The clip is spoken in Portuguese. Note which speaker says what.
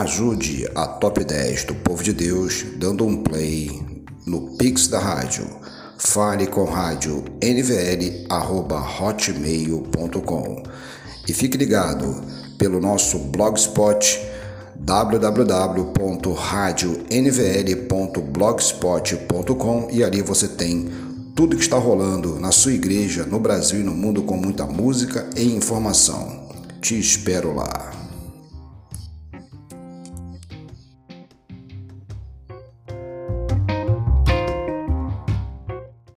Speaker 1: Ajude a Top 10 do Povo de Deus dando um play no Pix da Rádio. Fale com rádio nvl@hotmail.com e fique ligado pelo nosso blogspot www.radionvl.blogspot.com e ali você tem tudo que está rolando na sua igreja, no Brasil e no mundo com muita música e informação. Te espero lá.